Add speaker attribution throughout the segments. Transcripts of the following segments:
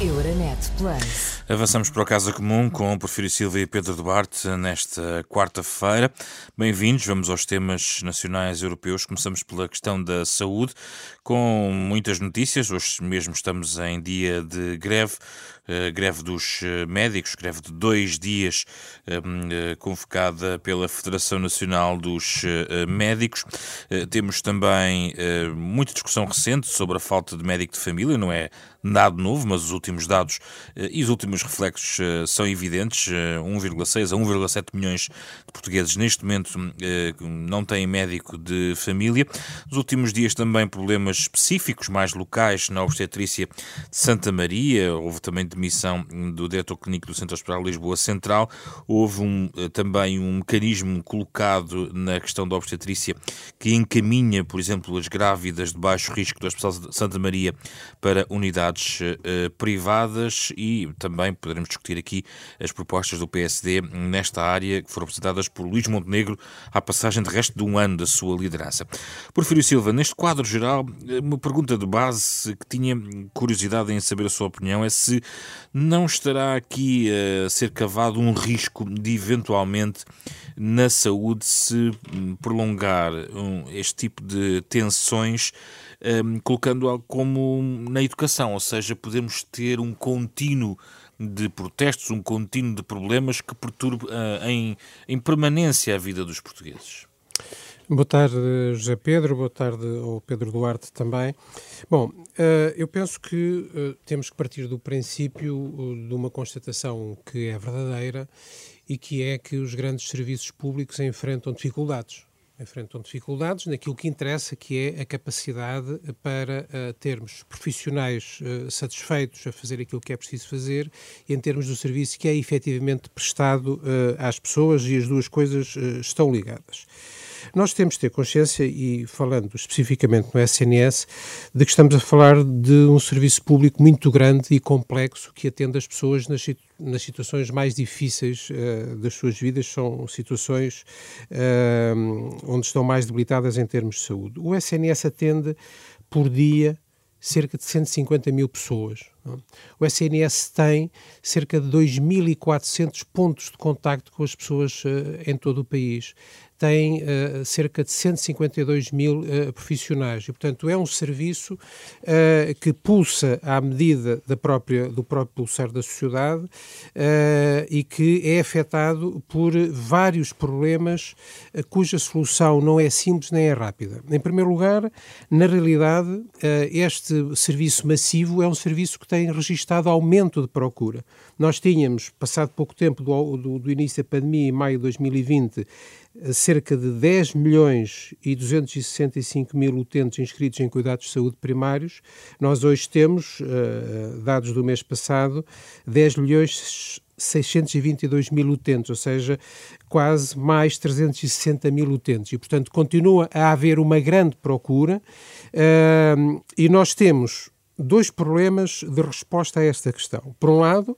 Speaker 1: Euronet Plus.
Speaker 2: Avançamos para o Casa Comum com Porfírio Silva e Pedro Duarte nesta quarta-feira. Bem-vindos, vamos aos temas nacionais europeus. Começamos pela questão da saúde, com muitas notícias. Hoje mesmo estamos em dia de greve, greve dos eh, médicos, greve de dois dias, uh, convocada pela Federação Nacional dos Médicos. temos também muita discussão recente sobre a falta de médico de família, não é nada novo, mas os últimos dados e os últimos reflexos são evidentes. 1,6 a 1,7 milhões de portugueses neste momento não têm médico de família. Nos últimos dias também problemas específicos, mais locais, na obstetrícia de Santa Maria. Houve também demissão do diretor clínico do Centro Hospitalar Lisboa Central. Houve um, também um mecanismo colocado na questão da obstetrícia que encaminha, por exemplo, as grávidas de baixo risco do Hospital Santa Maria para unidades uh, privadas e também poderemos discutir aqui as propostas do PSD nesta área que foram apresentadas por Luís Montenegro à passagem de resto de um ano da sua liderança. Porfírio Silva, neste quadro geral, uma pergunta de base que tinha curiosidade em saber a sua opinião é se não estará aqui a ser cavado um risco de eventualmente na saúde se prolongar este tipo de tensões um, colocando como na educação, ou seja, podemos ter um contínuo de protestos, um contínuo de problemas que perturbe uh, em, em permanência a vida dos portugueses.
Speaker 3: Boa tarde, José Pedro, boa tarde ao Pedro Duarte também. Bom, eh, eu penso que eh, temos que partir do princípio eh, de uma constatação que é verdadeira e que é que os grandes serviços públicos enfrentam dificuldades. Enfrentam dificuldades naquilo que interessa, que é a capacidade para termos profissionais satisfeitos a fazer aquilo que é preciso fazer em termos do serviço que é efetivamente prestado às pessoas e as duas coisas estão ligadas. Nós temos de ter consciência, e falando especificamente no SNS, de que estamos a falar de um serviço público muito grande e complexo que atende as pessoas nas, nas situações mais difíceis uh, das suas vidas, são situações uh, onde estão mais debilitadas em termos de saúde. O SNS atende por dia cerca de 150 mil pessoas. É? O SNS tem cerca de 2.400 pontos de contacto com as pessoas uh, em todo o país tem uh, cerca de 152 mil uh, profissionais e, portanto, é um serviço uh, que pulsa à medida da própria, do próprio pulsar da sociedade e que é afetado por vários problemas cuja solução não é simples nem é rápida. Em primeiro lugar, na realidade, este serviço massivo é um serviço que tem registado aumento de procura. Nós tínhamos, passado pouco tempo do, do, do início da pandemia, em maio de 2020, cerca de 10 milhões e 265 mil utentes inscritos em cuidados de saúde primários. Nós hoje temos, uh, dados do mês passado, 10 milhões 622 mil utentes, ou seja, quase mais 360 mil utentes. E, portanto, continua a haver uma grande procura uh, e nós temos dois problemas de resposta a esta questão. Por um lado,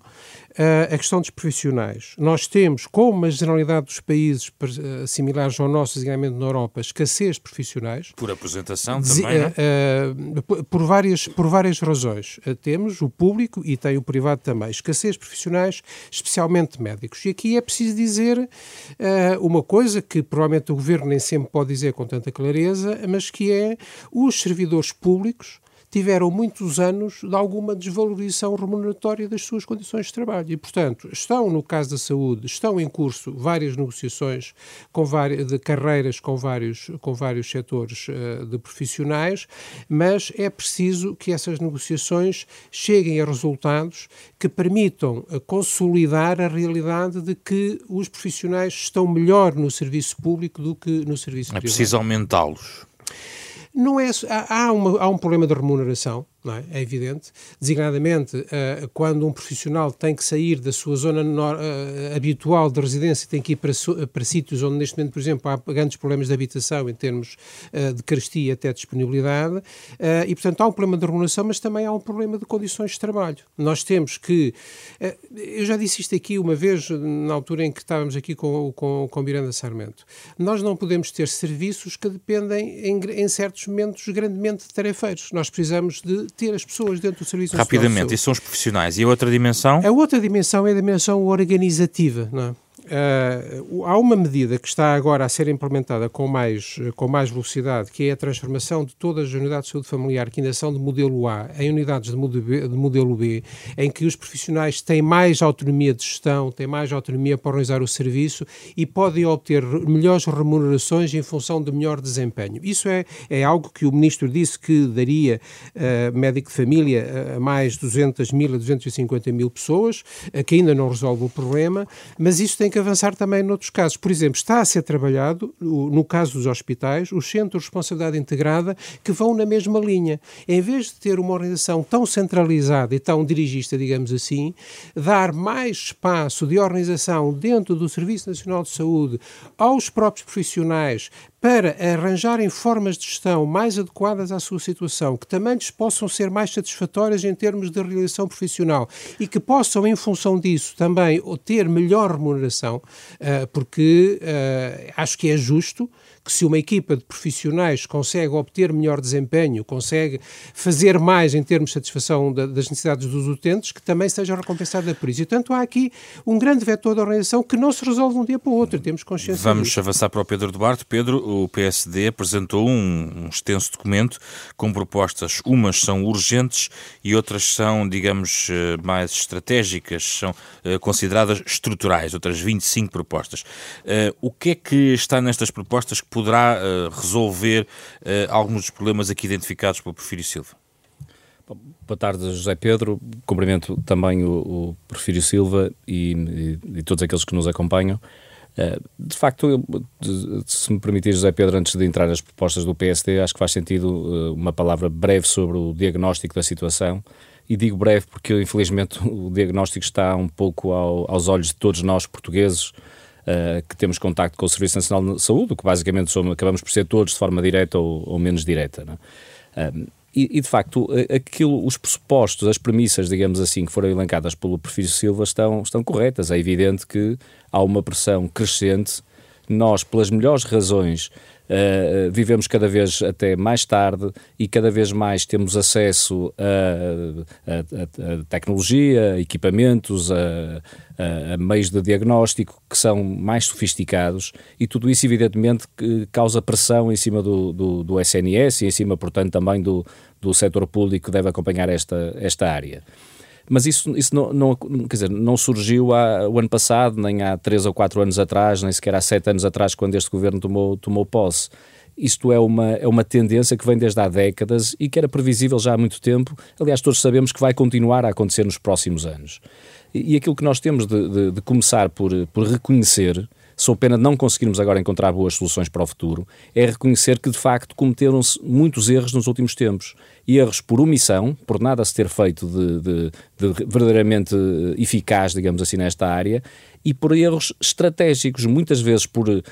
Speaker 3: Uh, a questão dos profissionais. Nós temos, como a generalidade dos países uh, similares ao nosso, designadamente na Europa, escassez de profissionais.
Speaker 2: Por apresentação também, uh,
Speaker 3: por, várias, por várias razões. temos o público e tem o privado também. Escassez de profissionais, especialmente médicos. E aqui é preciso dizer uma coisa que provavelmente o Governo nem sempre pode dizer com tanta clareza, mas que é os servidores públicos tiveram muitos anos de alguma desvalorização remuneratória das suas condições de trabalho. E, portanto, estão, no caso da saúde, estão em curso várias negociações com várias, de carreiras com vários, com vários setores uh, de profissionais, mas é preciso que essas negociações cheguem a resultados que permitam uh, consolidar a realidade de que os profissionais estão melhor no serviço público do que no serviço privado.
Speaker 2: É preciso aumentá-los.
Speaker 3: Não é, há, há, uma, há um problema de remuneração, é? é? evidente, designadamente uh, quando um profissional tem que sair da sua zona uh, habitual de residência, tem que ir para, para sítios onde neste momento, por exemplo, há grandes problemas de habitação em termos uh, de carestia até disponibilidade, e portanto há um problema de remuneração, mas também há um problema de condições de trabalho. Nós temos que, eu já disse isto aqui uma vez, na altura em que estávamos aqui com, com, com Miranda Sarmento, nós não podemos ter serviços que dependem em, em certos momentos grandemente de tarefeiros. Nós precisamos de ter as pessoas dentro do Serviço
Speaker 2: Rapidamente, e são os profissionais. E a outra dimensão?
Speaker 3: A outra dimensão é a dimensão organizativa, não é? Uh, há uma medida que está agora a ser implementada com mais, com mais velocidade, que é a transformação de todas as unidades de saúde familiar que ainda são de modelo A em unidades de modelo, B, de modelo B, em que os profissionais têm mais autonomia de gestão, têm mais autonomia para organizar o serviço e podem obter melhores remunerações em função de melhor desempenho. Isso é, é algo que o Ministro disse que daria uh, médico de família a mais 200 mil a 250 mil pessoas, uh, que ainda não resolve o problema, mas isso tem que que avançar também noutros casos. Por exemplo, está a ser trabalhado, no caso dos hospitais, os centros de responsabilidade integrada que vão na mesma linha. Em vez de ter uma organização tão centralizada e tão dirigista, digamos assim, dar mais espaço de organização dentro do Serviço Nacional de Saúde aos próprios profissionais para arranjarem formas de gestão mais adequadas à sua situação, que também lhes possam ser mais satisfatórias em termos de realização profissional e que possam, em função disso, também ter melhor remuneração, eh, porque eh, acho que é justo que se uma equipa de profissionais consegue obter melhor desempenho, consegue fazer mais em termos de satisfação da, das necessidades dos utentes, que também seja recompensada por isso. E, portanto, há aqui um grande vetor da organização que não se resolve de um dia para o outro, temos consciência
Speaker 2: Vamos
Speaker 3: disso.
Speaker 2: avançar para o Pedro Duarte. Pedro, o PSD apresentou um, um extenso documento com propostas, umas são urgentes e outras são, digamos, eh, mais estratégicas, são uh, consideradas estruturais, outras 25 propostas. Uh, o que é que está nestas propostas que poderá uh, resolver uh, alguns dos problemas aqui identificados pelo Porfírio Silva?
Speaker 4: Boa tarde, José Pedro. Cumprimento também o, o Porfírio Silva e, e, e, todos aqueles que nos acompanham. Uh, de facto, eu, se me permitir, José Pedro, antes de entrar nas propostas do PSD, acho que faz sentido uma palavra breve sobre o diagnóstico da situação. E digo breve porque, infelizmente, o diagnóstico está um pouco ao, aos olhos de todos nós, portugueses, uh, que temos contacto com o Serviço Nacional de Saúde, que basicamente somos, acabamos por ser todos de forma direta ou, ou menos direta. É? Um, e, e, de facto, aquilo, os pressupostos, as premissas, digamos assim, que foram elencadas pelo Perfil Silva estão, estão corretas. É evidente que há uma pressão crescente. Nós, pelas melhores razões, Uh, vivemos cada vez até mais tarde e cada vez mais temos acesso a, a, a tecnologia, a equipamentos, a, a, meios de diagnóstico que são mais sofisticados e tudo isso, evidentemente, causa pressão em cima do, do, do SNS e em cima, portanto, também do, do setor público que deve acompanhar esta, esta área. Mas isso, isso não, não, quer dizer, não surgiu há, o ano passado, nem há três ou quatro anos atrás, nem sequer há sete anos atrás, quando este governo tomou, tomou posse. Isto é uma, é uma tendência que vem desde há décadas e que era previsível já há muito tempo. Aliás, todos sabemos que vai continuar a acontecer nos próximos anos. E, aquilo que nós temos de, de, de começar por, por reconhecer sou pena de não conseguirmos agora encontrar boas soluções para o futuro, é reconhecer que de facto cometeram-se muitos erros nos últimos tempos. Erros por omissão, por nada se ter feito de, de, de verdadeiramente eficaz, digamos assim, nesta área, e por erros estratégicos, muitas vezes por uh, uh,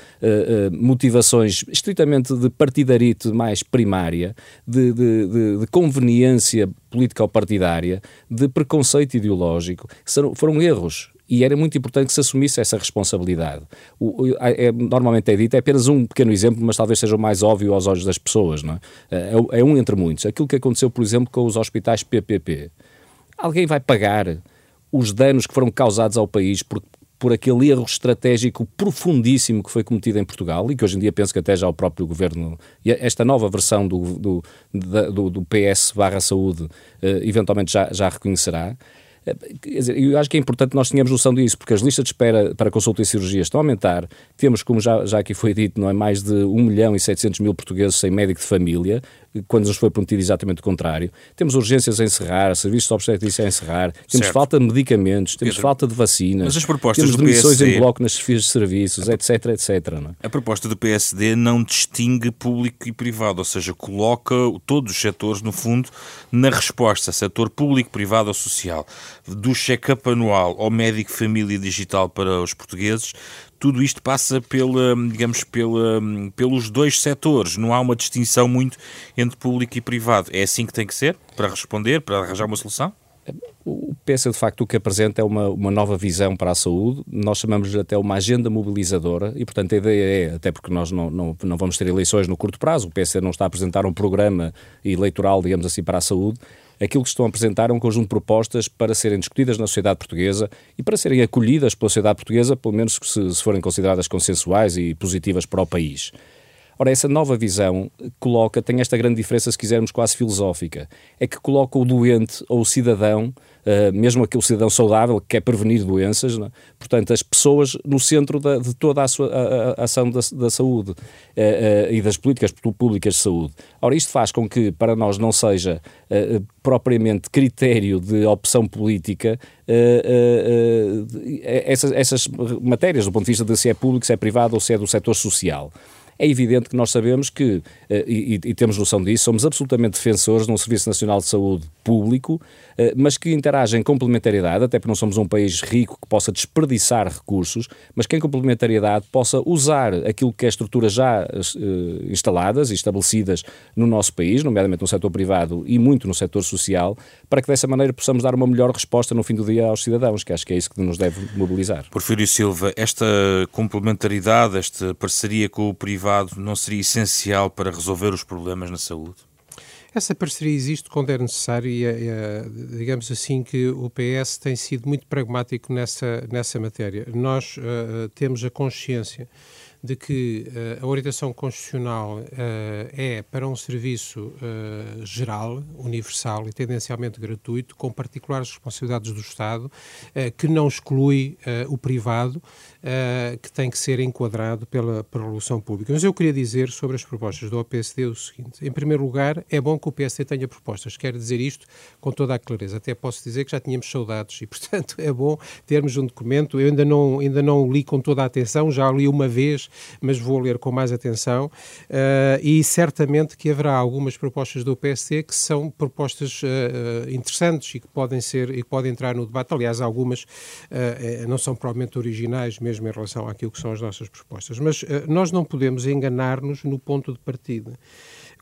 Speaker 4: motivações estritamente de partidarite mais primária, de, de conveniência política ou partidária, de preconceito ideológico. Foram erros e era muito importante que se assumisse essa responsabilidade. O, é, normalmente é dito, é apenas um pequeno exemplo, mas talvez seja o mais óbvio aos olhos das pessoas, não é? É, é um entre muitos. Aquilo que aconteceu, por exemplo, com os hospitais PPP. Alguém vai pagar os danos que foram causados ao país por, por aquele erro estratégico profundíssimo que foi cometido em Portugal e que hoje em dia penso que até já o próprio governo, esta nova versão do, do, do, do PS barra saúde, eh, eventualmente já, já reconhecerá. Dizer, eu acho que é importante nós tenhamos noção disso, porque as listas de espera para consulta e cirurgia estão a aumentar. Temos, como já, já aqui foi dito, não é mais de 1 milhão e 700 mil portugueses sem médico de família, quando nos foi prometido exatamente o contrário. Temos urgências a encerrar, serviços de obstetrícia a encerrar, temos certo. falta de medicamentos, temos Pedro, falta de vacinas,
Speaker 2: mas as propostas
Speaker 4: temos demissões
Speaker 2: PSD,
Speaker 4: em bloco nas chefias de serviços, a, etc, etc. Não
Speaker 2: é? A proposta do PSD não distingue público e privado, ou seja, coloca todos os setores, no fundo, na resposta, setor público, privado ou social, do check-up anual ao médico família digital para os portugueses, tudo isto passa pela, digamos, pela, pelos dois setores. Não há uma distinção muito entre público e privado. É assim que tem que ser para responder, para arranjar uma solução?
Speaker 4: O PS, de facto, o que apresenta é uma, uma nova visão para a saúde. Nós chamamos até uma agenda mobilizadora e, portanto, a ideia é, até porque nós não, não, não vamos ter eleições no curto prazo, o PS não está a apresentar um programa eleitoral, digamos assim, para a saúde, aquilo que estão a apresentar é um conjunto de propostas para serem discutidas na sociedade portuguesa e para serem acolhidas pela sociedade portuguesa, pelo menos se, se forem consideradas consensuais e positivas para o país. Ora, essa nova visão coloca, tem esta grande diferença, se quisermos, quase filosófica, é que coloca o doente ou o cidadão uh, mesmo aquele cidadão saudável que quer prevenir doenças, é? portanto, as pessoas no centro da, de toda a, sua, a, a ação da, da saúde uh, uh, e das políticas públicas de saúde. Ora, isto faz com que para nós não seja propriamente critério de opção política essas, essas matérias do ponto de vista de se é público, se é privado ou se é do setor social. É evidente que nós sabemos que, eh, e, e, temos noção disso, somos absolutamente defensores de um Serviço Nacional de Saúde público, eh, mas que interage em complementariedade, até porque não somos um país rico que possa desperdiçar recursos, mas que em complementariedade possa usar aquilo que é estruturas já uh, instaladas e estabelecidas no nosso país, nomeadamente no setor privado e muito no setor social, para que dessa maneira possamos dar uma melhor resposta no fim do dia aos cidadãos, que acho que é isso que nos deve mobilizar.
Speaker 2: Porfírio Silva, esta complementaridade, esta parceria com o privado privado não seria essencial para resolver os problemas na saúde?
Speaker 3: Essa parceria existe quando é necessário e, é, é, digamos assim, que o PS tem sido muito pragmático nessa, nessa matéria. Nós uh, temos a consciência de que uh, a orientação constitucional uh, é para um serviço uh, geral, universal e tendencialmente gratuito, com particulares responsabilidades do Estado, que não exclui o privado, que tem que ser enquadrado pela, Revolução Pública. Mas eu queria dizer sobre as propostas do OPSD o seguinte: em primeiro lugar, é bom que o PSD tenha propostas. Quero dizer isto com toda a clareza. Até posso dizer que já tínhamos saudades e, portanto, é bom termos um documento. Eu ainda não, ainda não o li com toda a atenção, já li uma vez mas vou ler com mais atenção uh, e certamente que haverá algumas propostas do PSD que são propostas uh, interessantes e que podem ser e podem entrar no debate. Aliás, algumas uh, não são provavelmente originais mesmo em relação àquilo que são as nossas propostas, mas nós não podemos enganar-nos no ponto de partida.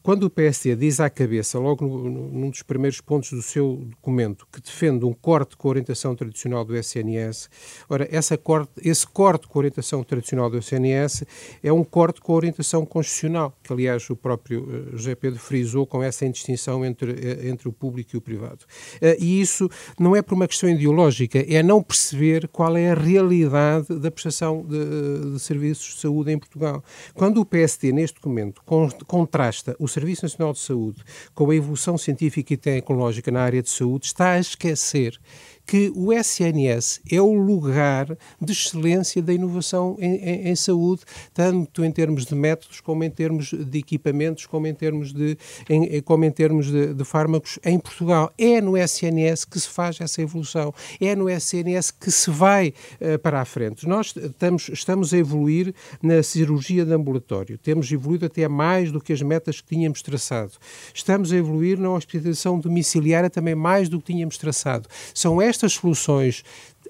Speaker 3: Quando o PSD diz à cabeça, logo no, num dos primeiros pontos do seu documento, que defende um corte com a orientação tradicional do SNS, ora, essa corte, esse corte com a orientação tradicional do SNS é um corte com a orientação constitucional, que aliás o próprio uh, José Pedro frisou com essa indistinção entre, uh, entre o público e o privado. Uh, e isso não é por uma questão ideológica, é não perceber qual é a realidade da prestação de, de serviços de saúde em Portugal. Quando o PSD, neste documento, con contrasta o Serviço Nacional de Saúde com a evolução científica e tecnológica na área de saúde está a esquecer que o SNS é o lugar de excelência da inovação em, em, em, saúde, tanto em termos de métodos, como em termos de equipamentos, como em termos de, em, como em termos de, de fármacos em Portugal. É no SNS que se faz essa evolução, é no SNS que se vai uh, para a frente. Nós estamos, estamos a evoluir na cirurgia de ambulatório, temos evoluído até mais do que as metas que tínhamos traçado. Estamos a evoluir na hospitalização domiciliária também mais do que tínhamos traçado. São estas soluções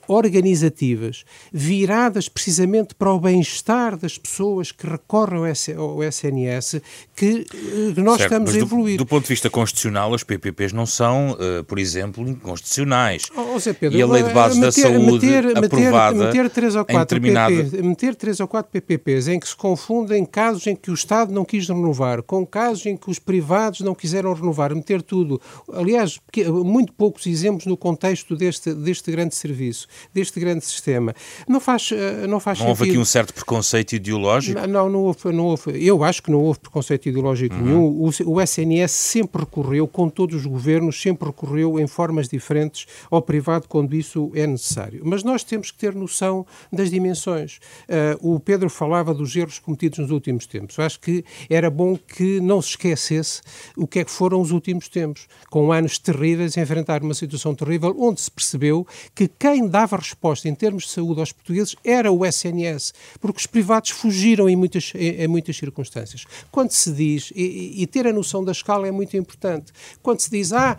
Speaker 3: organizativas viradas precisamente para o bem-estar das pessoas que recorrem ao SNS que eh, nós certo, estamos a evoluir.
Speaker 2: Do, do, ponto de vista constitucional, as PPPs não são, uh, por exemplo, inconstitucionais.
Speaker 3: Oh, oh Pedro,
Speaker 2: e a lei de base meter, da saúde meter, aprovada
Speaker 3: meter, três ou quatro
Speaker 2: determinada...
Speaker 3: PPPs, meter três ou quatro PPPs em que se confundem casos em que o Estado não quis renovar, com casos em que os privados não quiseram renovar, meter tudo. Aliás, muito poucos exemplos no contexto deste, deste grande serviço deste grande sistema. Não faz, eh, não faz
Speaker 2: não
Speaker 3: sentido.
Speaker 2: houve aqui um certo preconceito ideológico?
Speaker 3: Não, não houve, não houve. Eu acho que não houve preconceito ideológico uhum. nenhum. O, o SNS sempre recorreu, com todos os governos, sempre recorreu em formas diferentes ao privado quando isso é necessário. Mas nós temos que ter noção das dimensões. Uh, o Pedro falava dos erros cometidos nos últimos tempos. Eu acho que era bom que não se esquecesse o que é que foram os últimos tempos, com anos terríveis, enfrentar uma situação terrível, onde se percebeu que quem dava resposta em termos de saúde aos portuguees era o SNS, porque os privados fugiram em muitas, em, em muitas circunstâncias. Quando se diz, e, e, ter a noção da escala é muito importante, quando se diz, ah,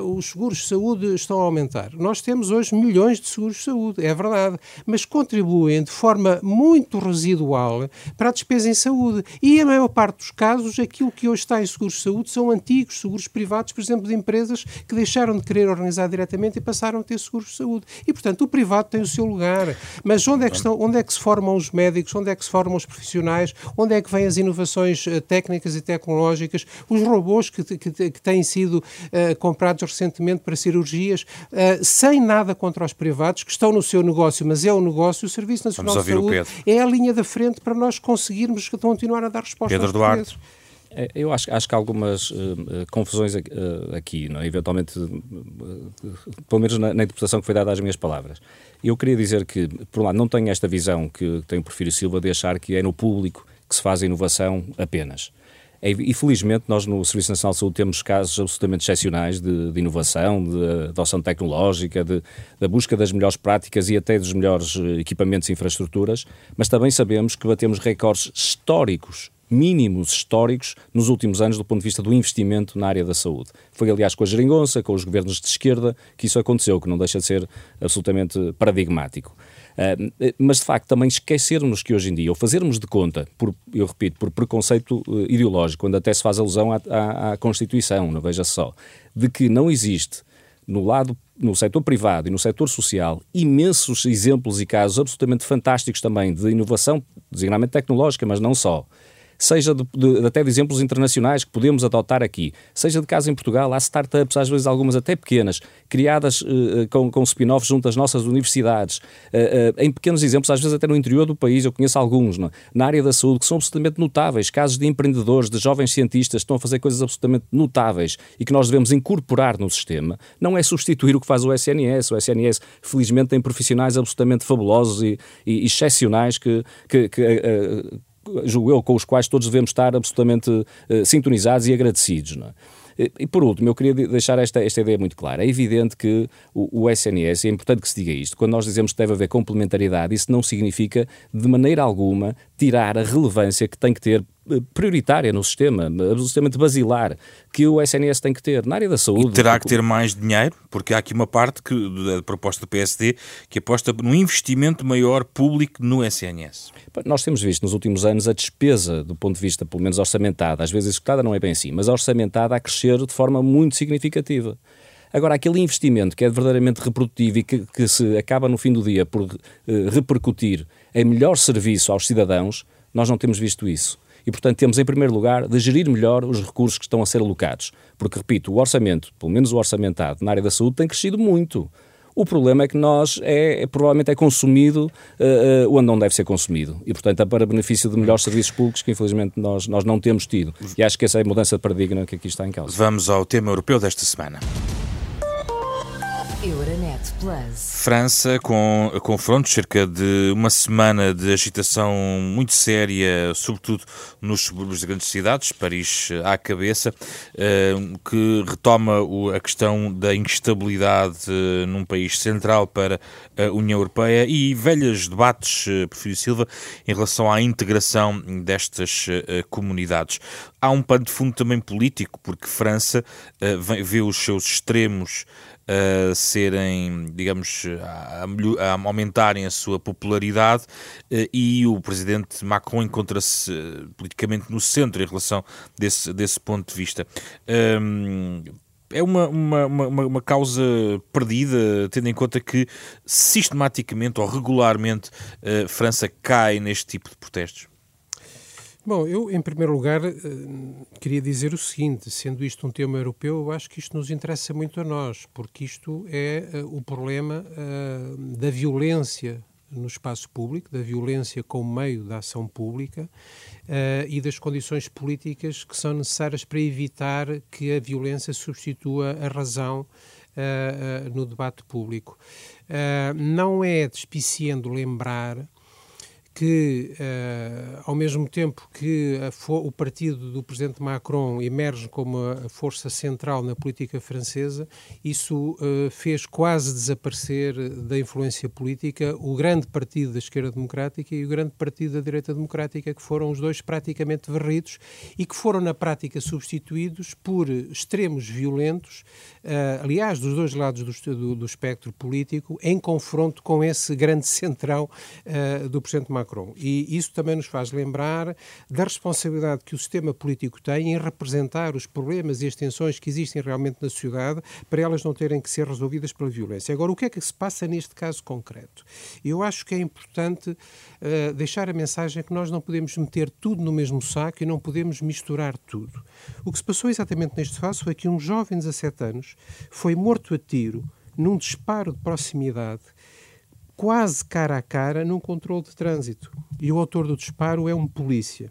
Speaker 3: uh, os seguros de saúde estão a aumentar, Nós temos hoje milhões de seguros de saúde, é verdade, mas contribuem de forma muito residual para a despesa em saúde. E a maior parte dos casos, aquilo que hoje está em seguros de saúde são antigos seguros privados, por exemplo, de empresas que deixaram de querer organizar diretamente e passaram a ter seguros de saúde. E, portanto, o privado tem o seu lugar. Mas onde é que, estão, onde é que se formam os médicos? Onde é que se formam os profissionais? Onde é que vêm as inovações uh, técnicas e tecnológicas? Os robôs que, que, que têm sido uh, comprados recentemente para cirurgias, uh, sem nada contra os privados, que estão no seu negócio, mas é o negócio, o Serviço Nacional de Saúde é a linha da frente para nós conseguirmos continuar a dar resposta
Speaker 2: Pedro
Speaker 3: aos
Speaker 2: Duarte.
Speaker 4: É, eu acho, acho que há algumas uh, confusões uh, aqui, não? É? eventualmente, uh, pelo menos na, na, interpretação que foi dada às minhas palavras. Eu queria dizer que, por um lado, não tenho esta visão que tem o Porfírio Silva de achar que é no público que se faz a inovação apenas. E felizmente nós no Serviço Nacional de Saúde temos casos absolutamente excepcionais de, de inovação, de adoção tecnológica, de, da busca das melhores práticas e até dos melhores equipamentos e infraestruturas, mas também sabemos que batemos recordes históricos mínimos históricos nos últimos anos do ponto de vista do investimento na área da saúde. Foi, aliás, com a geringonça, com os governos de esquerda, que isso aconteceu, que não deixa de ser absolutamente paradigmático. Uh, mas, de facto, também esquecermos que hoje em dia, ou fazermos de conta, por, eu repito, por preconceito uh, ideológico, quando até se faz alusão à, à, à Constituição, não veja só, de que não existe no lado no setor privado e no setor social imensos exemplos e casos absolutamente fantásticos também de inovação, designadamente tecnológica, mas não só, seja de, de, até de exemplos internacionais que podemos adotar aqui, seja de caso em Portugal, há startups, às vezes algumas até pequenas, criadas uh, com, com spin-offs junto às nossas universidades, uh, uh, em pequenos exemplos, às vezes até no interior do país, eu conheço alguns, não? É? na área da saúde, que são absolutamente notáveis, casos de empreendedores, de jovens cientistas que estão a fazer coisas absolutamente notáveis e que nós devemos incorporar no sistema, não é substituir o que faz o SNS, o SNS felizmente tem profissionais absolutamente fabulosos e, e excepcionais que, que, que julgo eu, com os quais todos devemos estar absolutamente uh, sintonizados e agradecidos. Não é? E por último, eu queria deixar esta, esta ideia muito clara. É evidente que o, o SNS, é importante que se diga isto, quando nós dizemos que deve haver complementaridade, isso não significa de maneira alguma tirar a relevância que tem que ter eh, prioritária no sistema, absolutamente basilar, que o SNS tem que ter na área da saúde.
Speaker 2: E terá que ter mais dinheiro, porque há aqui uma parte que, da proposta do PSD que aposta num investimento maior público no SNS.
Speaker 4: Nós temos visto nos últimos anos a despesa, do ponto de vista pelo menos orçamentada, às vezes executada não é bem assim, mas orçamentada a crescer de forma muito significativa. Agora, aquele investimento que é verdadeiramente reprodutivo e que, que se acaba no fim do dia por uh, repercutir em melhor serviço aos cidadãos, nós não temos visto isso. E, portanto, temos, em primeiro lugar, de gerir melhor os recursos que estão a ser alocados. Porque, repito, o orçamento, pelo menos o orçamentado na área da saúde, tem crescido muito. O problema é que nós é, é provavelmente é consumido uh, uh, onde não deve ser consumido. E, portanto, é para benefício de melhores serviços públicos que, infelizmente, nós, nós não temos tido. E acho que essa é a mudança de paradigma que aqui está em causa.
Speaker 2: Vamos ao tema europeu desta semana. França com confrontos, cerca de uma semana de agitação muito séria, sobretudo nos subúrbios de grandes cidades, Paris à cabeça, eh, que retoma a questão da instabilidade eh, num país central para a União Europeia e velhos debates, eh, Prefiro Silva, em relação à integração destas comunidades. Há um pano de fundo também político, porque França vê os seus extremos a serem, digamos, a, a, aumentarem a sua popularidade eh, e o presidente Macron encontra-se eh, politicamente no centro em relação desse, desse ponto de vista. Um, é uma, uma, uma, uma, causa perdida, tendo em conta que sistematicamente ou regularmente a eh, França cai neste tipo de protestos?
Speaker 3: Bom, eu, em primeiro lugar, eh, queria dizer o seguinte: sendo isto um tema europeu, eu acho que isto nos interessa muito a nós, porque isto é uh, o problema uh, da violência no espaço público, da violência como meio da ação pública uh, e das condições políticas que são necessárias para evitar que a violência substitua a razão no debate público. não é despiciando lembrar que, uh, ao mesmo tempo que a, o partido do presidente Macron emerge como a força central na política francesa, isso uh, fez quase desaparecer da influência política o grande partido da esquerda democrática e o grande partido da direita democrática, que foram os dois praticamente varridos e que foram, na prática, substituídos por extremos violentos, uh, aliás, dos dois lados do, do, do, espectro político, em confronto com esse grande centrão do presidente Macron. Macron. E isso também nos faz lembrar da responsabilidade que o sistema político tem em representar os problemas e as tensões que existem realmente na sociedade para elas não terem que ser resolvidas pela violência. Agora, o que é que se passa neste caso concreto? Eu acho que é importante uh, deixar a mensagem que nós não podemos meter tudo no mesmo saco e não podemos misturar tudo. O que se passou exatamente neste caso foi que um jovem de 17 anos foi morto a tiro num disparo de proximidade quase cara a cara num controle de trânsito. E o autor do disparo é um polícia.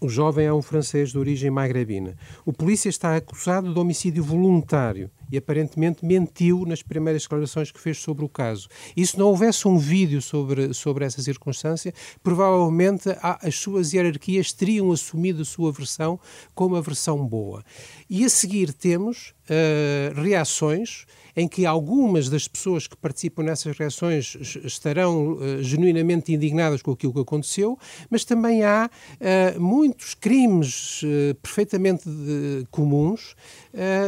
Speaker 3: O jovem é um francês de origem magrebina. O polícia está acusado de homicídio voluntário e aparentemente mentiu nas primeiras declarações que fez sobre o caso. E se não houvesse um vídeo sobre, sobre essa circunstância, provavelmente as suas hierarquias teriam assumido a sua versão como a versão boa. E a seguir temos uh, reações em que algumas das pessoas que participam nessas reações estarão uh, genuinamente indignadas com aquilo que aconteceu, mas também há uh, muitos crimes uh, perfeitamente de, comuns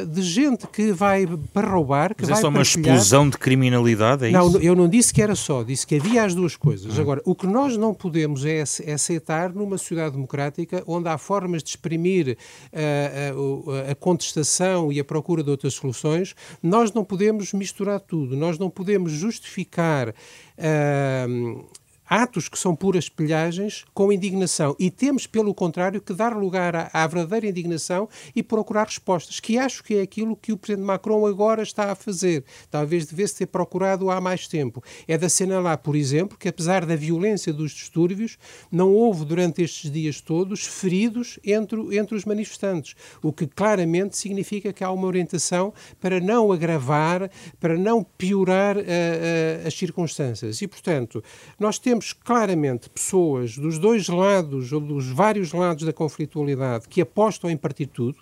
Speaker 3: de gente que vai para roubar, que
Speaker 2: mas
Speaker 3: vai
Speaker 2: é só
Speaker 3: uma
Speaker 2: explosão de criminalidade, é
Speaker 3: não,
Speaker 2: isso?
Speaker 3: eu não disse que era só, disse que havia as duas coisas. Hum. Agora, o que nós não podemos é, é aceitar numa sociedade democrática onde há formas de exprimir a, a contestação e a procura de outras soluções, nós não podemos misturar tudo, nós não podemos justificar uh, atos que são puras espelhagens com indignação. E temos, pelo contrário, que dar lugar à, à, verdadeira indignação e procurar respostas, que acho que é aquilo que o Presidente Macron agora está a fazer. Talvez devesse ter procurado há mais tempo. É de assinalar, por exemplo, que apesar da violência dos distúrbios, não houve durante estes dias todos feridos entre, entre os manifestantes, o que claramente significa que há uma orientação para não agravar, para não piorar uh, uh, as circunstâncias. E, portanto, nós temos temos claramente pessoas dos dois lados ou dos vários lados da conflitualidade que apostam em partir tudo.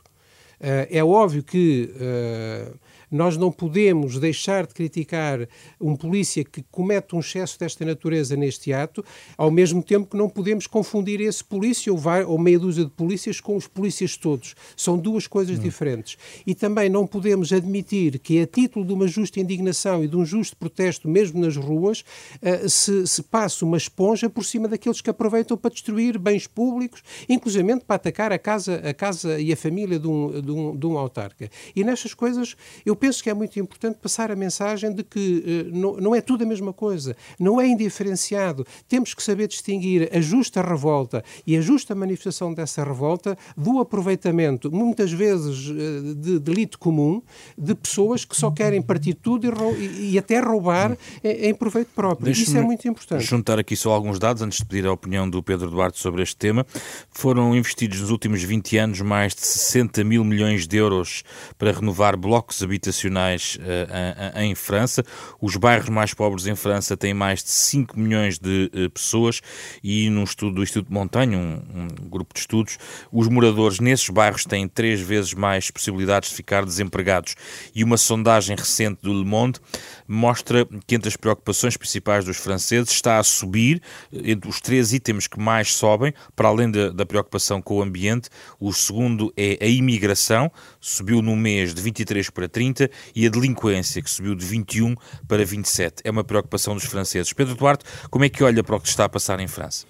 Speaker 3: Uh, é óbvio que uh, nós não podemos deixar de criticar um polícia que comete um excesso desta natureza neste ato, ao mesmo tempo que não podemos confundir esse polícia ou, ou meia dúzia de polícias com os polícias todos. São duas coisas não. diferentes. E também não podemos admitir que, a título de uma justa indignação e de um justo protesto, mesmo nas ruas, uh, se, se passe uma esponja por cima daqueles que aproveitam para destruir bens públicos, inclusive para atacar a casa, a casa e a família de um, de um, de um autarca. E nestas coisas eu penso que é muito importante passar a mensagem de que uh, não, não é tudo a mesma coisa, não é indiferenciado. Temos que saber distinguir a justa revolta e a justa manifestação dessa revolta do aproveitamento, muitas vezes uh, de delito comum, de pessoas que só querem partir tudo e, e até roubar em, em proveito próprio. Isso é muito importante.
Speaker 2: Juntar aqui só alguns dados antes de pedir a opinião do Pedro Duarte sobre este tema. Foram investidos nos últimos 20 anos mais de 60 mil milhões de euros para renovar blocos habitacionais habitacionais uh, em, em, França. Os bairros mais pobres em França têm mais de 5 milhões de uh, pessoas e num estudo do Instituto Montanho, um, um, grupo de estudos, os moradores nesses bairros têm três vezes mais possibilidades de ficar desempregados. E uma sondagem recente do Le Monde mostra que entre as preocupações principais dos franceses está a subir, entre os três itens que mais sobem, para além da preocupação com o ambiente, o segundo é a imigração, subiu no mês de 23 para 30, e a delinquência, que subiu de 21 para 27. É uma preocupação dos franceses. Pedro Duarte, como é que olha para o que está a passar em França?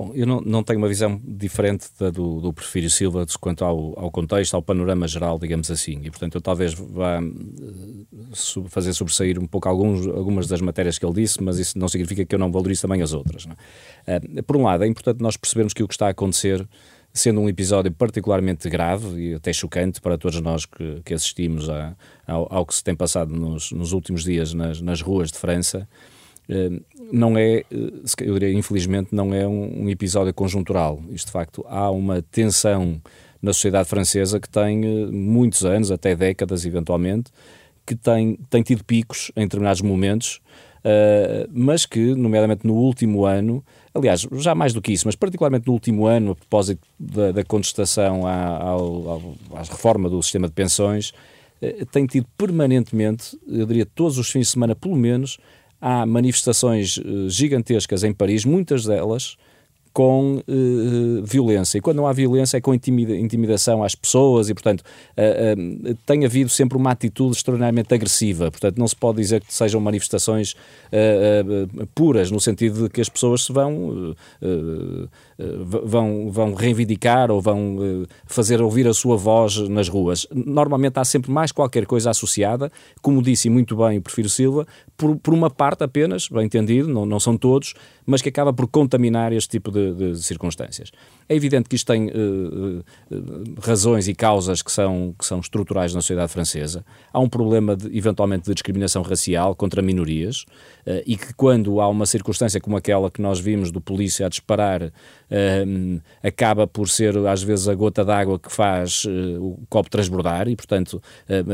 Speaker 4: Bom, eu não, não tenho uma visão diferente da do, do Porfírio Silva quanto ao, ao, contexto, ao panorama geral, digamos assim. E, portanto, eu talvez vá uh, fazer sobressair um pouco alguns, algumas das matérias que ele disse, mas isso não significa que eu não valorize também as outras. Uh, por um lado, é importante nós percebermos que o que está a acontecer sendo um episódio particularmente grave e até chocante para todos nós que, que assistimos a, ao, ao, que se tem passado nos, nos últimos dias nas, nas, ruas de França, eh, não é, eh, eu diria, infelizmente, não é um, um, episódio conjuntural. Isto, de facto, há uma tensão na sociedade francesa que tem eh, muitos anos, até décadas, eventualmente, que tem, tem tido picos em determinados momentos mas que, nomeadamente no último ano, aliás, já mais do que isso, mas particularmente no último ano, a propósito da, da contestação à, ao, à reforma do sistema de pensões, tem tido permanentemente, eu diria todos os fins de semana pelo menos, há manifestações gigantescas em Paris, muitas delas com uh, violência. E quando não há violência é com intimida intimidação às pessoas e, portanto, uh, uh, tem havido sempre uma atitude extraordinariamente agressiva. Portanto, não se pode dizer que sejam manifestações puras, no sentido de que as pessoas se vão, vão, vão reivindicar ou vão fazer ouvir a sua voz nas ruas. Normalmente há sempre mais qualquer coisa associada, como disse muito bem o Prefiro Silva, por, por uma parte apenas, bem entendido, não, não são todos, mas que acaba por contaminar este tipo de, de circunstâncias. É evidente que isto tem uh, razões e causas que são, que são estruturais na sociedade francesa. Há um problema, de, eventualmente, de discriminação racial contra minorias e que, quando há uma circunstância como aquela que nós vimos do polícia a disparar, acaba por ser, às vezes, a gota d'água que faz o copo transbordar e, portanto,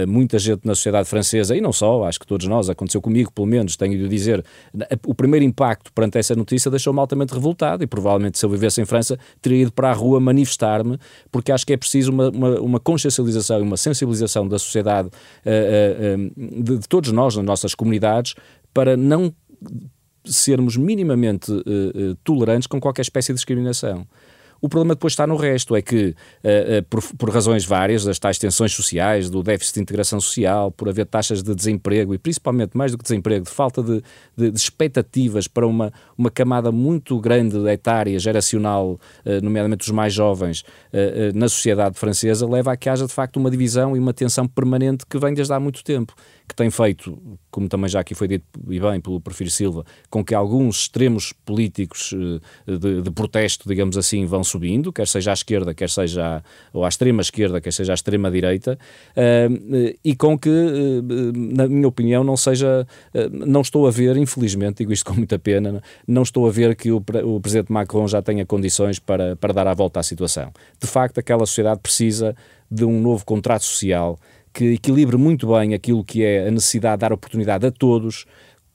Speaker 4: muita gente na sociedade francesa, e não só, acho que todos nós, aconteceu comigo, pelo menos, tenho de dizer, o primeiro impacto perante essa notícia deixou-me altamente revoltado e, provavelmente, se eu vivesse em França, teria ido para a rua manifestar-me, porque acho que é preciso uma, uma, uma consciencialização e uma sensibilização da sociedade, de, de todos nós, nas nossas comunidades, para não sermos minimamente uh, tolerantes com qualquer espécie de discriminação. O problema depois está no resto, é que, uh, uh, por, por, razões várias, das tais tensões sociais, do déficit de integração social, por haver taxas de desemprego e principalmente, mais do que desemprego, de falta de, de, de expectativas para uma, uma camada muito grande etária, geracional, uh, nomeadamente os mais jovens, na sociedade francesa, leva a que haja de facto uma divisão e uma tensão permanente que vem desde há muito tempo que tem feito, como também já aqui foi dito e bem pelo Prefiro Silva, com que alguns extremos políticos de, de protesto, digamos assim, vão subindo, quer seja à esquerda, quer seja à, ou à extrema esquerda, quer seja à extrema direita, uh, e com que, na minha opinião, não seja, não estou a ver, infelizmente, digo isto com muita pena, não estou a ver que o, o Presidente Macron já tenha condições para, para dar a volta à situação. De facto, aquela sociedade precisa de um novo contrato social que equilibre muito bem aquilo que é a necessidade de dar oportunidade a todos,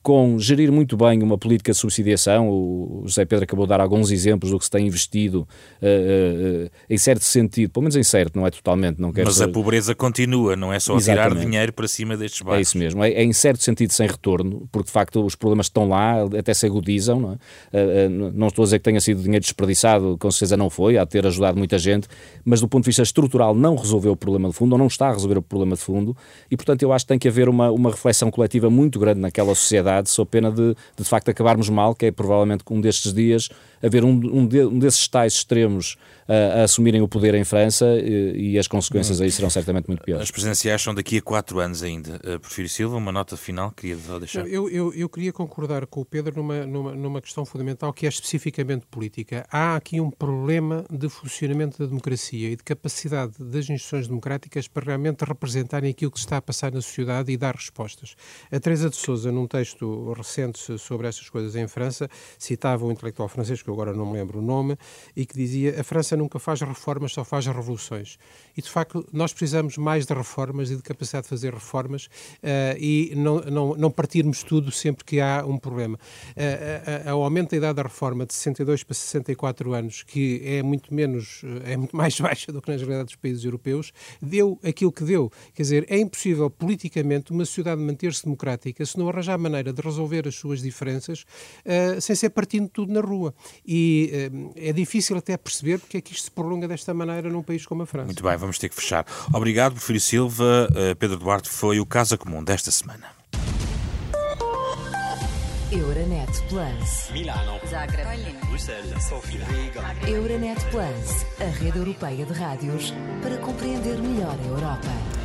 Speaker 4: com gerir muito bem uma política de subsidiação. O José Pedro acabou de dar alguns exemplos do que se tem investido uh, uh, em certo sentido, pelo menos em certo, não é totalmente. Não
Speaker 2: quero Mas ser... a pobreza continua, não é só Exatamente. tirar dinheiro para cima destes bairros.
Speaker 4: É isso mesmo, é, é, em certo sentido sem retorno, porque de facto os problemas estão lá, até se agudizam. Não, é? uh, não estou a dizer que tenha sido dinheiro desperdiçado, com certeza não foi, há de ter ajudado muita gente, mas do ponto de vista estrutural não resolveu o problema de fundo, ou não está a resolver o problema de fundo, e portanto eu acho que tem que haver uma, uma reflexão coletiva muito grande naquela sociedade sociedade, pena de, de facto acabarmos mal, que é provavelmente um destes dias haver um, um, de, um desses tais extremos a, a, assumirem o poder em França e, e, as consequências aí serão certamente muito piores.
Speaker 2: As presidenciais são daqui a quatro anos ainda. Uh, Prefiro Silva, uma nota final queria deixar.
Speaker 3: Eu, eu, eu queria concordar com o Pedro numa, numa, numa questão fundamental que é especificamente política. Há aqui um problema de funcionamento da democracia e de capacidade das instituições democráticas para realmente representarem aquilo que se está a passar na sociedade e dar respostas. A Teresa de Souza, num texto recente sobre essas coisas em França, citava um intelectual francês que eu agora não me lembro o nome, e que dizia a França nunca faz reformas, só faz revoluções. E, de facto, nós precisamos mais de reformas e de capacidade de fazer reformas uh, e não, não, não partirmos tudo sempre que há um problema. Uh, uh, o aumento da idade da reforma de 62 para 64 anos, que é muito menos, é muito mais baixa do que na realidade dos países europeus, deu aquilo que deu. Quer dizer, é impossível politicamente uma sociedade manter-se democrática se não arranjar maneira de resolver as suas diferenças sem ser partindo tudo na rua e eh, é difícil até perceber porque é que isto se prolonga desta maneira num país como a França.
Speaker 2: Muito bem, vamos ter que fechar. Obrigado, Porfírio Silva. Uh, Pedro Duarte foi o Casa Comum desta semana.
Speaker 1: Euronet Plus. Milano. Zagreb. Bruxelas. Sofia. Euronet Plus, a rede europeia de rádios para compreender melhor a Europa.